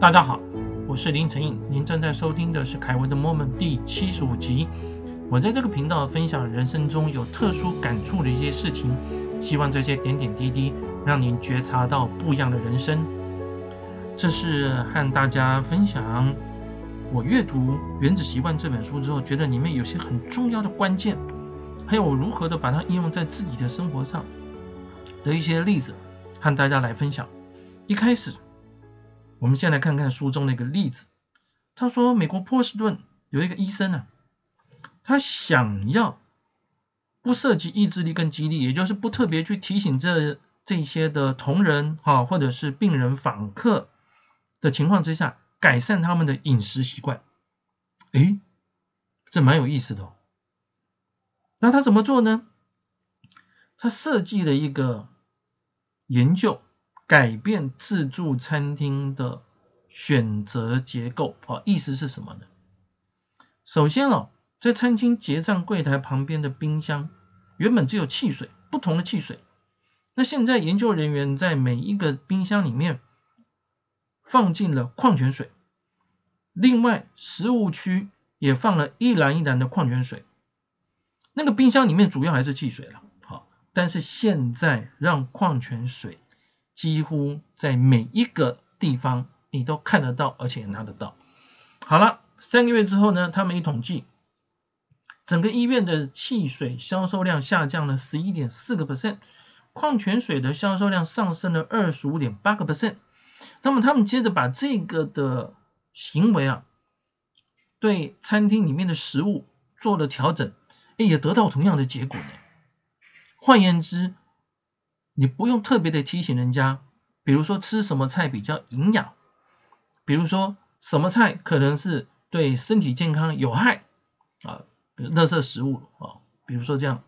大家好，我是林成颖，您正在收听的是凯文的 Moment 第七十五集。我在这个频道分享人生中有特殊感触的一些事情，希望这些点点滴滴让您觉察到不一样的人生。这是和大家分享我阅读《原子习惯》这本书之后，觉得里面有些很重要的关键，还有我如何的把它应用在自己的生活上的一些例子，和大家来分享。一开始。我们先来看看书中的一个例子。他说，美国波士顿有一个医生呢，他想要不涉及意志力跟激励，也就是不特别去提醒这这些的同仁哈，或者是病人访客的情况之下，改善他们的饮食习惯。诶，这蛮有意思的哦。那他怎么做呢？他设计了一个研究。改变自助餐厅的选择结构啊，意思是什么呢？首先哦，在餐厅结账柜台旁边的冰箱原本只有汽水，不同的汽水。那现在研究人员在每一个冰箱里面放进了矿泉水，另外食物区也放了一篮一篮的矿泉水。那个冰箱里面主要还是汽水了，好，但是现在让矿泉水。几乎在每一个地方你都看得到，而且拿得到。好了，三个月之后呢，他们一统计，整个医院的汽水销售量下降了十一点四个 percent，矿泉水的销售量上升了二十五点八个 percent。那么他们接着把这个的行为啊，对餐厅里面的食物做了调整，也得到同样的结果呢。换言之，你不用特别的提醒人家，比如说吃什么菜比较营养，比如说什么菜可能是对身体健康有害啊，比如垃圾食物啊，比如说这样，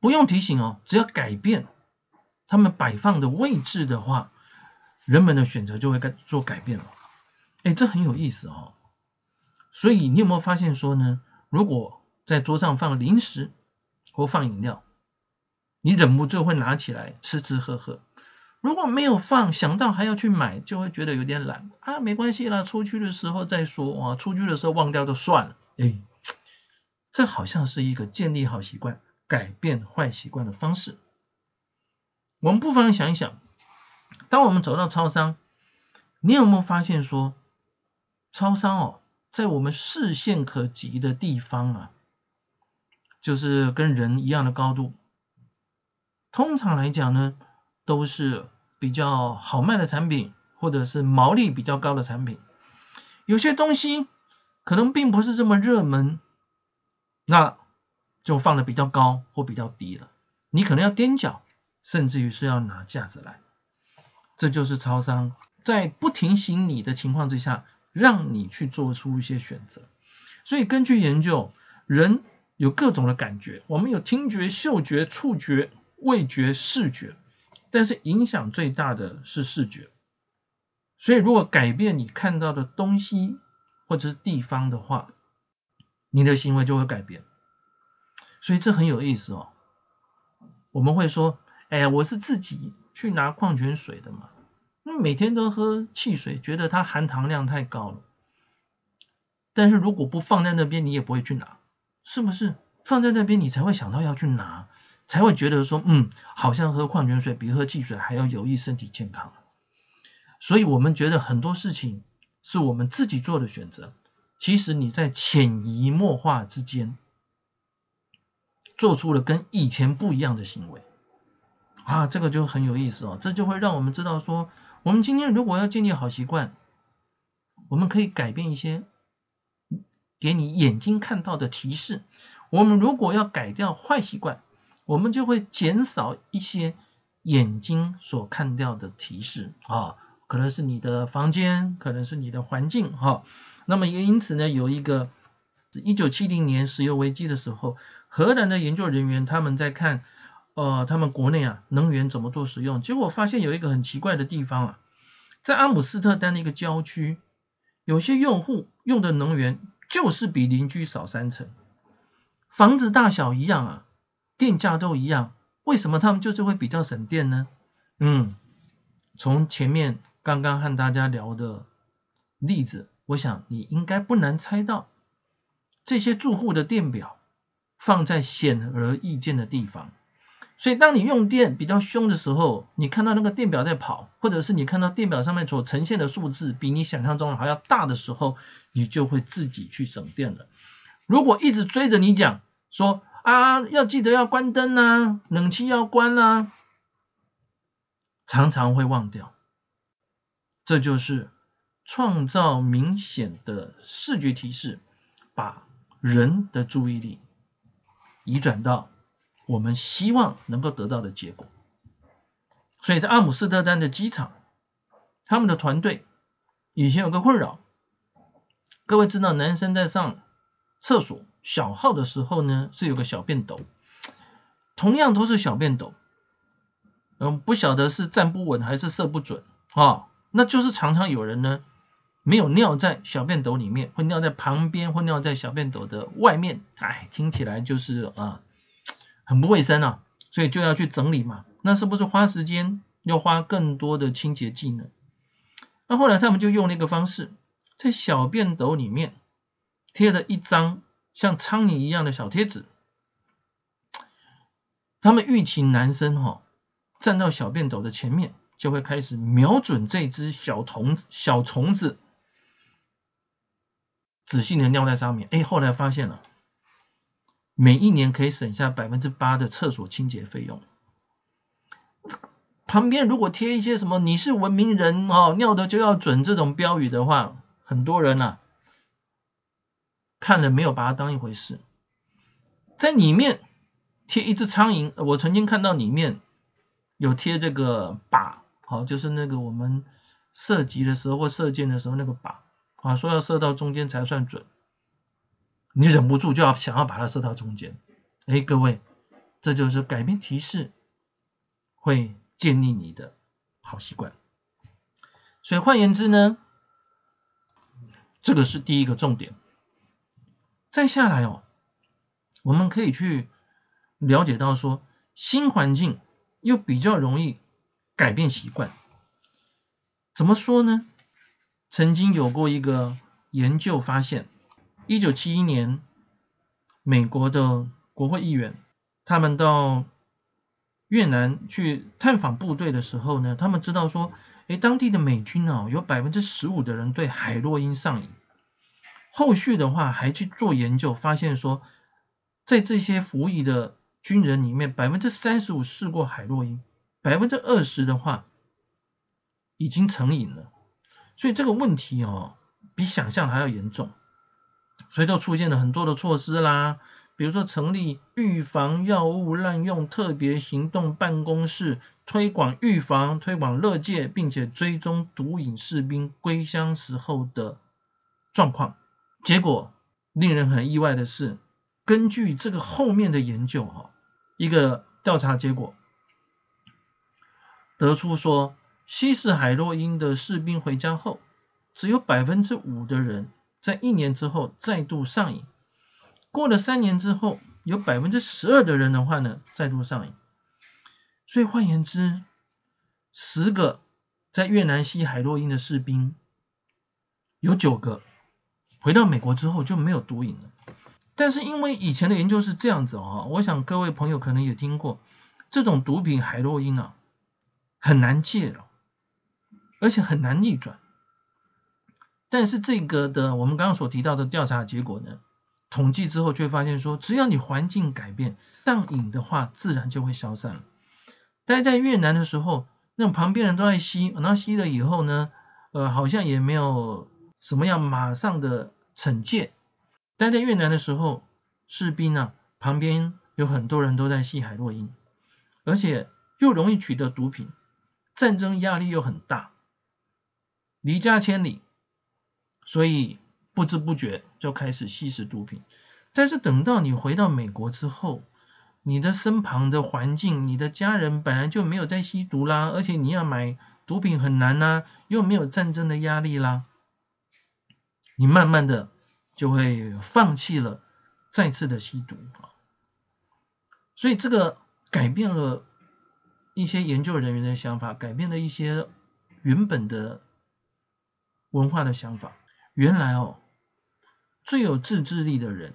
不用提醒哦，只要改变他们摆放的位置的话，人们的选择就会改做改变了。哎，这很有意思哦。所以你有没有发现说呢？如果在桌上放零食或放饮料，你忍不住会拿起来吃吃喝喝，如果没有放，想到还要去买，就会觉得有点懒啊，没关系啦，出去的时候再说啊，出去的时候忘掉就算了。哎，这好像是一个建立好习惯、改变坏习惯的方式。我们不妨想一想，当我们走到超商，你有没有发现说，超商哦，在我们视线可及的地方啊，就是跟人一样的高度。通常来讲呢，都是比较好卖的产品，或者是毛利比较高的产品。有些东西可能并不是这么热门，那就放的比较高或比较低了。你可能要踮脚，甚至于是要拿架子来。这就是超商在不提醒你的情况之下，让你去做出一些选择。所以根据研究，人有各种的感觉，我们有听觉、嗅觉、触觉。味觉、视觉，但是影响最大的是视觉。所以，如果改变你看到的东西或者是地方的话，你的行为就会改变。所以这很有意思哦。我们会说：“哎呀，我是自己去拿矿泉水的嘛，那每天都喝汽水，觉得它含糖量太高了。但是如果不放在那边，你也不会去拿，是不是？放在那边，你才会想到要去拿。”才会觉得说，嗯，好像喝矿泉水比喝汽水还要有益身体健康。所以，我们觉得很多事情是我们自己做的选择。其实你在潜移默化之间，做出了跟以前不一样的行为啊，这个就很有意思哦。这就会让我们知道说，我们今天如果要建立好习惯，我们可以改变一些给你眼睛看到的提示。我们如果要改掉坏习惯，我们就会减少一些眼睛所看到的提示啊，可能是你的房间，可能是你的环境哈。那么也因此呢，有一个一九七零年石油危机的时候，荷兰的研究人员他们在看呃他们国内啊能源怎么做使用，结果发现有一个很奇怪的地方啊，在阿姆斯特丹的一个郊区，有些用户用的能源就是比邻居少三成，房子大小一样啊。电价都一样，为什么他们就是会比较省电呢？嗯，从前面刚刚和大家聊的例子，我想你应该不难猜到，这些住户的电表放在显而易见的地方。所以，当你用电比较凶的时候，你看到那个电表在跑，或者是你看到电表上面所呈现的数字比你想象中的还要大的时候，你就会自己去省电了。如果一直追着你讲说啊，要记得要关灯啊，冷气要关啊，常常会忘掉。这就是创造明显的视觉提示，把人的注意力移转到。我们希望能够得到的结果，所以在阿姆斯特丹的机场，他们的团队以前有个困扰，各位知道，男生在上厕所小号的时候呢，是有个小便斗，同样都是小便斗，嗯，不晓得是站不稳还是射不准啊，那就是常常有人呢没有尿在小便斗里面，会尿在旁边，会尿在小便斗的外面，哎，听起来就是啊。很不卫生啊，所以就要去整理嘛。那是不是花时间，要花更多的清洁剂呢？那后来他们就用那个方式，在小便斗里面贴了一张像苍蝇一样的小贴纸。他们预期男生哈站到小便斗的前面，就会开始瞄准这只小虫小虫子，仔细的尿在上面。哎，后来发现了。每一年可以省下百分之八的厕所清洁费用。旁边如果贴一些什么“你是文明人哦，尿的就要准”这种标语的话，很多人啊看了没有把它当一回事。在里面贴一只苍蝇，我曾经看到里面有贴这个靶，好，就是那个我们射击的时候或射箭的时候那个靶啊，说要射到中间才算准。你忍不住就要想要把它射到中间，哎，各位，这就是改变提示会建立你的好习惯。所以换言之呢，这个是第一个重点。再下来哦，我们可以去了解到说，新环境又比较容易改变习惯。怎么说呢？曾经有过一个研究发现。一九七一年，美国的国会议员他们到越南去探访部队的时候呢，他们知道说，哎，当地的美军哦，有百分之十五的人对海洛因上瘾。后续的话还去做研究，发现说，在这些服役的军人里面，百分之三十五试过海洛因，百分之二十的话已经成瘾了。所以这个问题哦，比想象还要严重。所以就出现了很多的措施啦，比如说成立预防药物滥用特别行动办公室，推广预防、推广乐戒，并且追踪毒瘾士兵归乡时候的状况。结果令人很意外的是，根据这个后面的研究哈，一个调查结果得出说，吸食海洛因的士兵回家后，只有百分之五的人。在一年之后再度上瘾，过了三年之后，有百分之十二的人的话呢再度上瘾。所以换言之，十个在越南吸海洛因的士兵，有九个回到美国之后就没有毒瘾了。但是因为以前的研究是这样子哦，我想各位朋友可能也听过，这种毒品海洛因啊很难戒了，而且很难逆转。但是这个的我们刚刚所提到的调查结果呢，统计之后却发现说，只要你环境改变，上瘾的话自然就会消散了。待在越南的时候，那种旁边人都在吸，然后吸了以后呢，呃，好像也没有什么样马上的惩戒。待在越南的时候，士兵啊旁边有很多人都在吸海洛因，而且又容易取得毒品，战争压力又很大，离家千里。所以不知不觉就开始吸食毒品，但是等到你回到美国之后，你的身旁的环境，你的家人本来就没有在吸毒啦，而且你要买毒品很难呐，又没有战争的压力啦，你慢慢的就会放弃了再次的吸毒啊。所以这个改变了一些研究人员的想法，改变了一些原本的文化的想法。原来哦，最有自制力的人，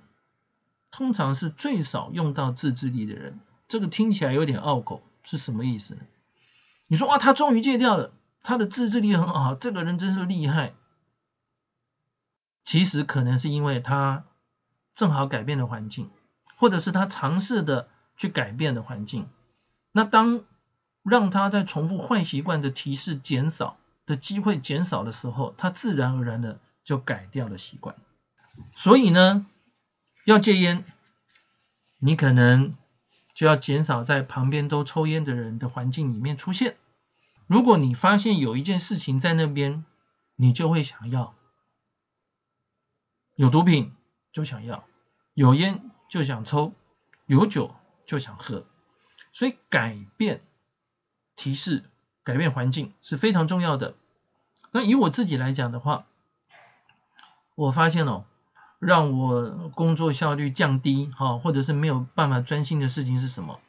通常是最少用到自制力的人。这个听起来有点拗口，是什么意思呢？你说哇，他终于戒掉了，他的自制力很好，这个人真是厉害。其实可能是因为他正好改变了环境，或者是他尝试的去改变的环境。那当让他在重复坏习惯的提示减少的机会减少的时候，他自然而然的就改掉了习惯。所以呢，要戒烟，你可能就要减少在旁边都抽烟的人的环境里面出现。如果你发现有一件事情在那边，你就会想要。有毒品就想要，有烟就想抽，有酒就想喝，所以改变提示、改变环境是非常重要的。那以我自己来讲的话，我发现哦，让我工作效率降低，哈，或者是没有办法专心的事情是什么？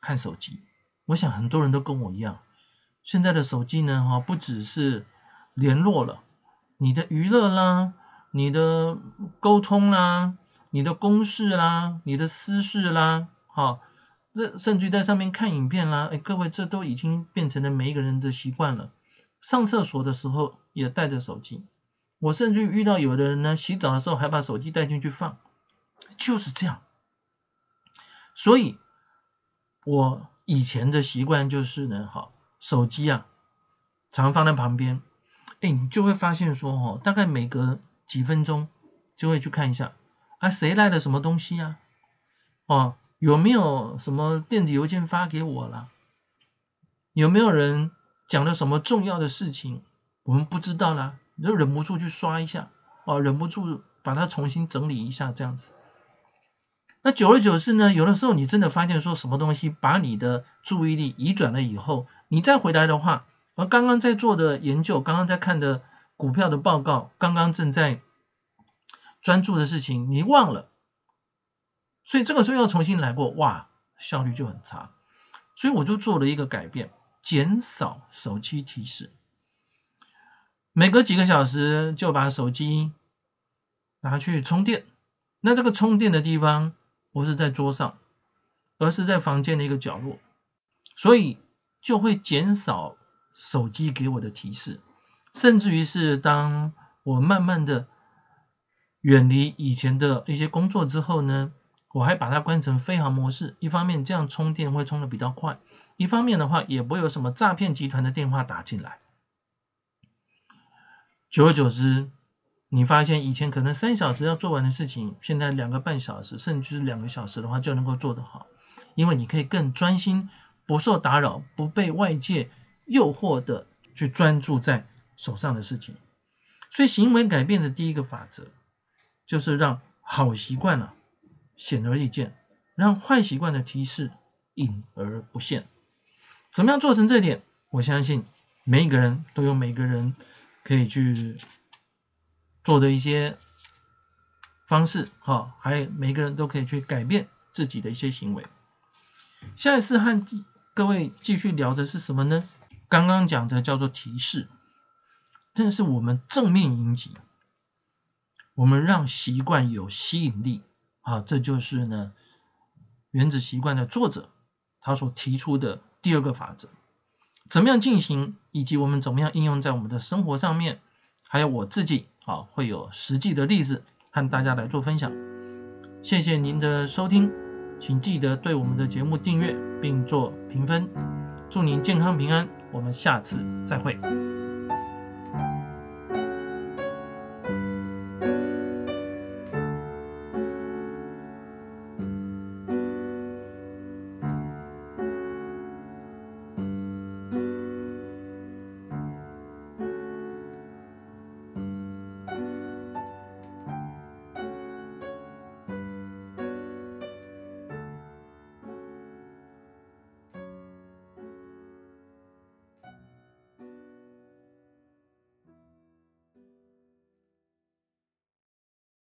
看手机。我想很多人都跟我一样，现在的手机呢，哈，不只是联络了，你的娱乐啦。你的沟通啦，你的公事啦，你的私事啦，好，这甚至在上面看影片啦，哎，各位这都已经变成了每一个人的习惯了。上厕所的时候也带着手机，我甚至遇到有的人呢，洗澡的时候还把手机带进去放，就是这样。所以，我以前的习惯就是呢，好，手机啊，常放在旁边，哎，你就会发现说，哦，大概每隔几分钟就会去看一下，啊，谁来了什么东西呀？哦，有没有什么电子邮件发给我了？有没有人讲了什么重要的事情？我们不知道啦，就忍不住去刷一下，哦，忍不住把它重新整理一下，这样子。那久而久之呢，有的时候你真的发现说什么东西把你的注意力移转了以后，你再回来的话，而刚刚在做的研究，刚刚在看的。股票的报告，刚刚正在专注的事情，你忘了，所以这个时候要重新来过，哇，效率就很差。所以我就做了一个改变，减少手机提示，每隔几个小时就把手机拿去充电。那这个充电的地方不是在桌上，而是在房间的一个角落，所以就会减少手机给我的提示。甚至于是当我慢慢的远离以前的一些工作之后呢，我还把它关成飞行模式。一方面这样充电会充的比较快，一方面的话也不会有什么诈骗集团的电话打进来。久而久之，你发现以前可能三小时要做完的事情，现在两个半小时，甚至是两个小时的话就能够做得好，因为你可以更专心，不受打扰，不被外界诱惑的去专注在。手上的事情，所以行为改变的第一个法则，就是让好习惯啊显而易见，让坏习惯的提示隐而不现。怎么样做成这点？我相信每一个人都有每个人可以去做的一些方式，哈，还有每个人都可以去改变自己的一些行为。下一次和各位继续聊的是什么呢？刚刚讲的叫做提示。正是我们正面迎击，我们让习惯有吸引力啊，这就是呢原子习惯的作者他所提出的第二个法则。怎么样进行，以及我们怎么样应用在我们的生活上面，还有我自己啊会有实际的例子和大家来做分享。谢谢您的收听，请记得对我们的节目订阅并做评分。祝您健康平安，我们下次再会。